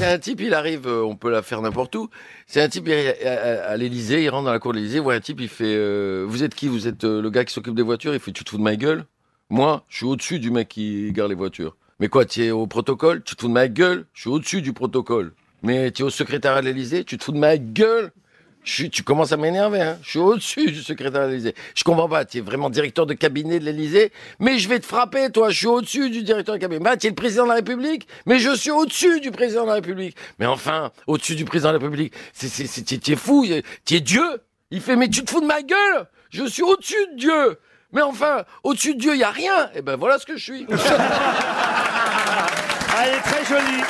c'est un type, il arrive, euh, on peut la faire n'importe où. C'est un type il- à, à- à l'Elysée, il rentre dans la cour de l'Elysée, voit un type, il fait euh, Vous êtes qui? Vous êtes euh, le gars qui s'occupe des voitures? Il fait Tu te fous de ma gueule? Moi, je suis au-dessus du mec qui gare les voitures. Mais quoi, tu es au protocole? Tu te fous de ma gueule? Je suis au-dessus du protocole. Mais tu es au secrétariat de l'Elysée Tu te fous de ma gueule? Tu commences à m'énerver, hein. Je suis au-dessus du secrétaire de l'Élysée. Je comprends pas. Tu es vraiment directeur de cabinet de l'Élysée, mais je vais te frapper, toi. Je suis au-dessus du directeur de cabinet. Bah, tu es le président de la République, mais je suis au-dessus du président de la République. Mais enfin, au-dessus du président de la République, c'est, fou. Tu es Dieu. Il fait, mais tu te fous de ma gueule. Je suis au-dessus de Dieu. Mais enfin, au-dessus de Dieu, il y a rien. Et ben voilà ce que je suis. Ah, elle est très jolie.